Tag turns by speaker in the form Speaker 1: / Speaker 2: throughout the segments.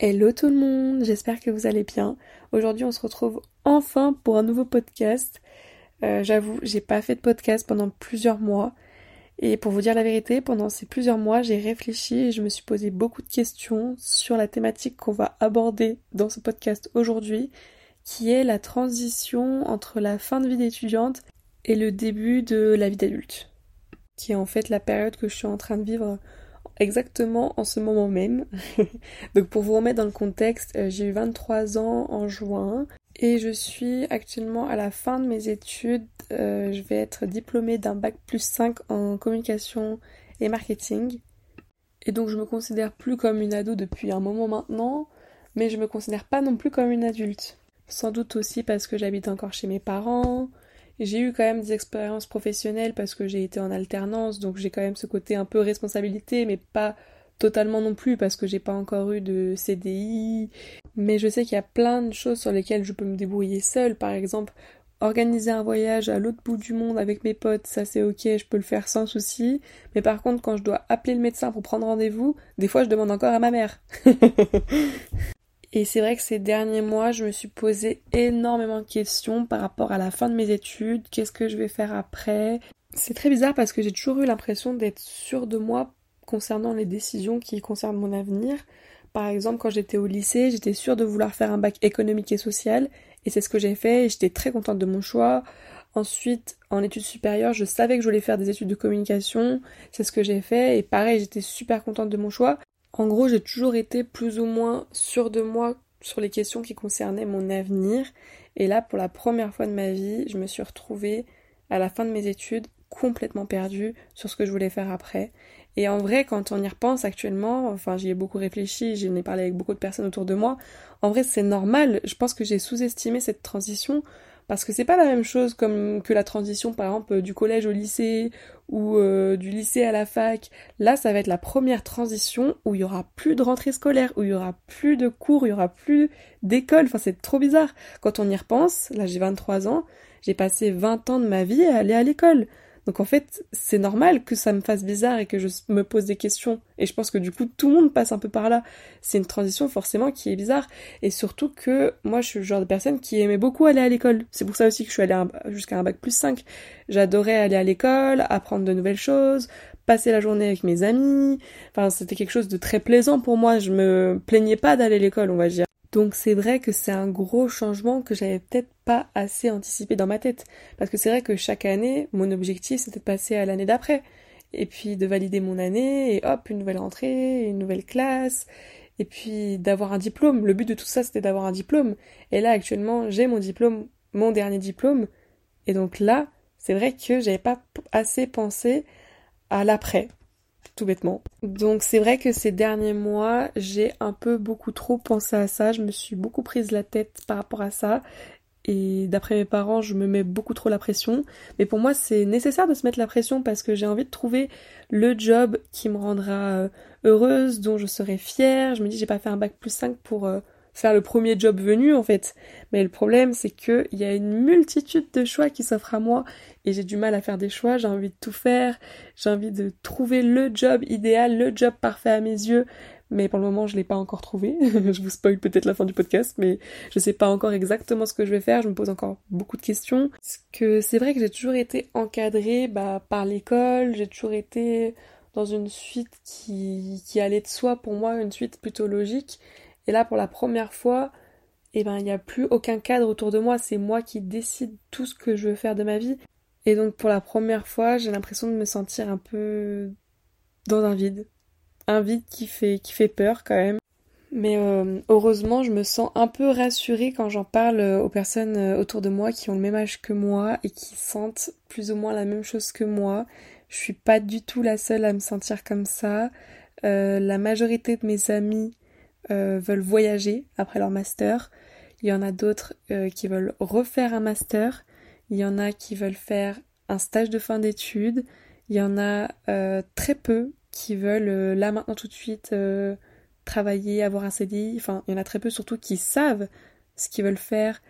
Speaker 1: Hello tout le monde, j'espère que vous allez bien. Aujourd'hui on se retrouve enfin pour un nouveau podcast. Euh, j'avoue, j'ai pas fait de podcast pendant plusieurs mois. Et pour vous dire la vérité, pendant ces plusieurs mois, j'ai réfléchi et je me suis posé beaucoup de questions sur la thématique qu'on va aborder dans ce podcast aujourd'hui, qui est la transition entre la fin de vie d'étudiante et le début de la vie d'adulte, qui est en fait la période que je suis en train de vivre exactement en ce moment même. Donc pour vous remettre dans le contexte, euh, j'ai eu 23 ans en juin et je suis actuellement à la fin de mes études. Euh, je vais être diplômée d'un bac plus 5 en communication et marketing. Et donc je me considère plus comme une ado depuis un moment maintenant, mais je me considère pas non plus comme une adulte. Sans doute aussi parce que j'habite encore chez mes parents, j'ai eu quand même des expériences professionnelles parce que j'ai été en alternance, donc j'ai quand même ce côté un peu responsabilité, mais pas totalement non plus parce que j'ai pas encore eu de CDI. Mais je sais qu'il y a plein de choses sur lesquelles je peux me débrouiller seule. Par exemple, organiser un voyage à l'autre bout du monde avec mes potes, ça c'est ok, je peux le faire sans souci. Mais par contre, quand je dois appeler le médecin pour prendre rendez-vous, des fois je demande encore à ma mère. Et c'est vrai que ces derniers mois, je me suis posé énormément de questions par rapport à la fin de mes études, qu'est-ce que je vais faire après? C'est très bizarre parce que j'ai toujours eu l'impression d'être sûre de moi concernant les décisions qui concernent mon avenir. Par exemple, quand j'étais au lycée, j'étais sûre de vouloir faire un bac économique et social, et c'est ce que j'ai fait, et j'étais très contente de mon choix. Ensuite, en études supérieures, je savais que je voulais faire des études de communication, c'est ce que j'ai fait, et pareil, j'étais super contente de mon choix. En gros, j'ai toujours été plus ou moins sûre de moi sur les questions qui concernaient mon avenir. Et là, pour la première fois de ma vie, je me suis retrouvée à la fin de mes études complètement perdue sur ce que je voulais faire après. Et en vrai, quand on y repense actuellement, enfin j'y ai beaucoup réfléchi, j'en ai parlé avec beaucoup de personnes autour de moi, en vrai c'est normal, je pense que j'ai sous-estimé cette transition parce que c'est pas la même chose comme que la transition par exemple du collège au lycée ou euh, du lycée à la fac. Là, ça va être la première transition où il y aura plus de rentrée scolaire, où il y aura plus de cours, il y aura plus d'école. Enfin, c'est trop bizarre. Quand on y repense, là j'ai 23 ans, j'ai passé 20 ans de ma vie à aller à l'école. Donc en fait, c'est normal que ça me fasse bizarre et que je me pose des questions. Et je pense que du coup, tout le monde passe un peu par là. C'est une transition forcément qui est bizarre. Et surtout que moi, je suis le genre de personne qui aimait beaucoup aller à l'école. C'est pour ça aussi que je suis allée jusqu'à un bac plus 5. J'adorais aller à l'école, apprendre de nouvelles choses, passer la journée avec mes amis. Enfin, c'était quelque chose de très plaisant pour moi. Je me plaignais pas d'aller à l'école, on va dire. Donc c'est vrai que c'est un gros changement que j'avais peut-être pas assez anticipé dans ma tête. Parce que c'est vrai que chaque année, mon objectif c'était de passer à l'année d'après. Et puis de valider mon année, et hop, une nouvelle rentrée, une nouvelle classe, et puis d'avoir un diplôme. Le but de tout ça c'était d'avoir un diplôme. Et là actuellement j'ai mon diplôme, mon dernier diplôme. Et donc là, c'est vrai que j'avais pas assez pensé à l'après tout bêtement. Donc c'est vrai que ces derniers mois, j'ai un peu beaucoup trop pensé à ça, je me suis beaucoup prise la tête par rapport à ça. Et d'après mes parents, je me mets beaucoup trop la pression. Mais pour moi, c'est nécessaire de se mettre la pression parce que j'ai envie de trouver le job qui me rendra euh, heureuse, dont je serai fière. Je me dis, j'ai pas fait un bac plus 5 pour euh, faire le premier job venu en fait. Mais le problème c'est que il y a une multitude de choix qui s'offrent à moi et j'ai du mal à faire des choix, j'ai envie de tout faire, j'ai envie de trouver le job idéal, le job parfait à mes yeux. Mais pour le moment, je l'ai pas encore trouvé. je vous spoil peut-être la fin du podcast, mais je sais pas encore exactement ce que je vais faire. Je me pose encore beaucoup de questions. Parce que c'est vrai que j'ai toujours été encadrée bah, par l'école. J'ai toujours été dans une suite qui allait de soi pour moi, une suite plutôt logique. Et là, pour la première fois, eh ben, il n'y a plus aucun cadre autour de moi. C'est moi qui décide tout ce que je veux faire de ma vie. Et donc, pour la première fois, j'ai l'impression de me sentir un peu dans un vide. Un vide qui fait, peur quand même. Mais euh, heureusement, je me sens un peu rassurée quand j'en parle aux personnes euh, autour de moi qui ont le même âge que moi et qui sentent plus ou moins la même chose que moi. Je suis pas du tout la seule à me sentir comme ça. Euh, la majorité de mes amis euh, veulent voyager après leur master. Il y en a d'autres euh, qui veulent refaire un master. Il y en a qui veulent faire un stage de fin d'études. Il y en a euh, très peu qui veulent là maintenant tout de suite travailler, avoir un CDI. Enfin, il y en a très peu surtout qui savent ce qu'ils veulent faire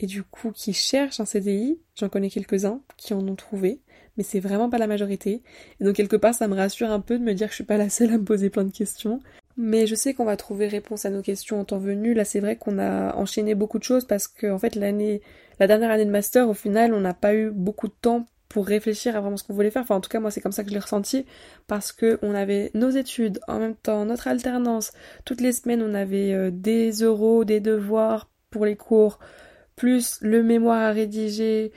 Speaker 1: et du coup qui cherchent un CDI. J'en connais quelques-uns qui en ont trouvé, mais c'est vraiment pas la majorité. Et donc quelque part ça me rassure un peu de me dire que je suis pas la seule à me poser plein de questions. Mais je sais qu'on va trouver réponse à nos questions en temps venu. Là, c'est vrai qu'on a enchaîné beaucoup de choses parce que, en fait, l'année, la dernière année de master, au final, on n'a pas eu beaucoup de temps pour réfléchir à vraiment ce qu'on voulait faire. Enfin, en tout cas, moi, c'est comme ça que je l'ai ressenti parce que on avait nos études, en même temps, notre alternance. Toutes les semaines, on avait euh, des euros, des devoirs pour les cours, plus le mémoire à rédiger,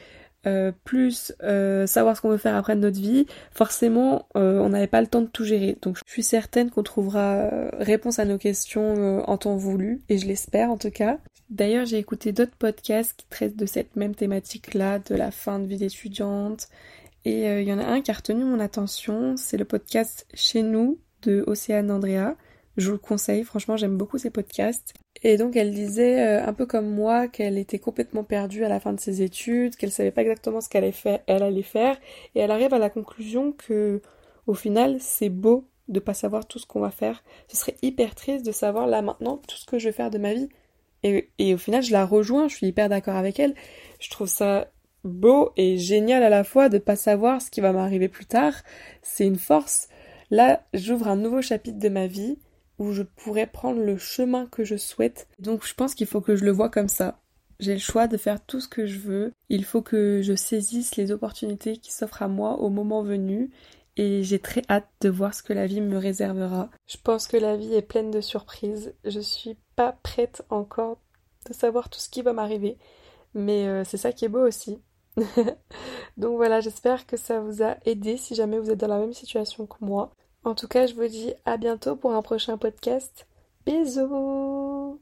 Speaker 1: euh, plus euh, savoir ce qu'on veut faire après notre vie, forcément euh, on n'avait pas le temps de tout gérer. Donc je suis certaine qu'on trouvera réponse à nos questions en temps voulu, et je l'espère en tout cas. D'ailleurs j'ai écouté d'autres podcasts qui traitent de cette même thématique-là, de la fin de vie d'étudiante, et il y en a un qui a retenu mon attention, c'est le podcast Chez nous de Océane Andrea. Je vous le conseille, franchement j'aime beaucoup ces podcasts. Et donc elle disait, euh, un peu comme moi, qu'elle était complètement perdue à la fin de ses études, qu'elle savait pas exactement ce qu'elle allait faire, elle allait faire, et elle arrive à la conclusion que, au final, c'est beau de pas savoir tout ce qu'on va faire. Ce serait hyper triste de savoir là maintenant tout ce que je vais faire de ma vie. Et, et au final, je la rejoins, je suis hyper d'accord avec elle. Je trouve ça beau et génial à la fois de pas savoir ce qui va m'arriver plus tard. C'est une force. Là, j'ouvre un nouveau chapitre de ma vie où je pourrais prendre le chemin que je souhaite. Donc je pense qu'il faut que je le vois comme ça. J'ai le choix de faire tout ce que je veux. Il faut que je saisisse les opportunités qui s'offrent à moi au moment venu. Et j'ai très hâte de voir ce que la vie me réservera. Je pense que la vie est pleine de surprises. Je suis pas prête encore de savoir tout ce qui va m'arriver. Mais euh, c'est ça qui est beau aussi. Donc voilà, j'espère que ça vous a aidé si jamais vous êtes dans la même situation que moi. En tout cas, je vous dis à bientôt pour un prochain podcast. Bisous